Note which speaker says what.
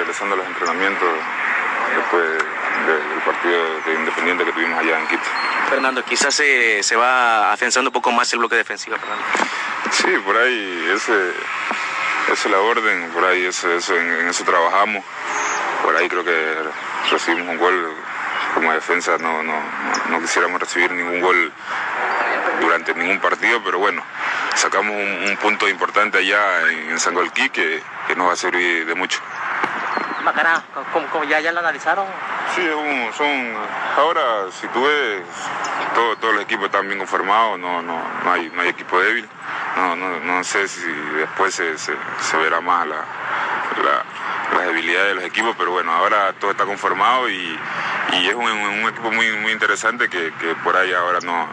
Speaker 1: regresando a los entrenamientos después del partido de Independiente que tuvimos allá en Quito.
Speaker 2: Fernando, quizás se, se va afianzando un poco más el bloque defensivo, Fernando.
Speaker 1: Sí, por ahí ese, esa es la orden, por ahí eso, eso, en, eso trabajamos. Por ahí creo que recibimos un gol como defensa, no, no, no quisiéramos recibir ningún gol durante ningún partido, pero bueno, sacamos un, punto importante allá en, San Golquí que, que, nos va a servir de mucho.
Speaker 3: ¿Cómo, ya, ya lo analizaron?
Speaker 1: Sí, son, ahora si tú ves, todos los equipos están bien conformados, no, no, no, hay, equipo débil. No, no, no sé si después se, se, verá más la, la, debilidad de los equipos, pero bueno, ahora todo está conformado y, y es un, un, equipo muy, muy interesante que, que por ahí ahora no,